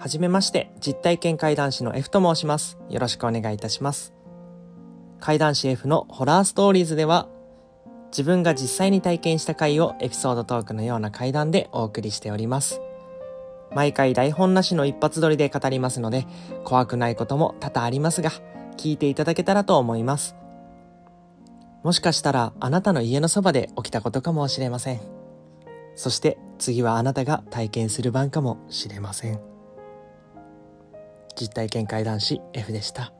はじめまして、実体験怪談師の F と申します。よろしくお願いいたします。怪談師 F のホラーストーリーズでは、自分が実際に体験した回をエピソードトークのような怪談でお送りしております。毎回台本なしの一発撮りで語りますので、怖くないことも多々ありますが、聞いていただけたらと思います。もしかしたらあなたの家のそばで起きたことかもしれません。そして次はあなたが体験する番かもしれません。実体験会談師 F でした。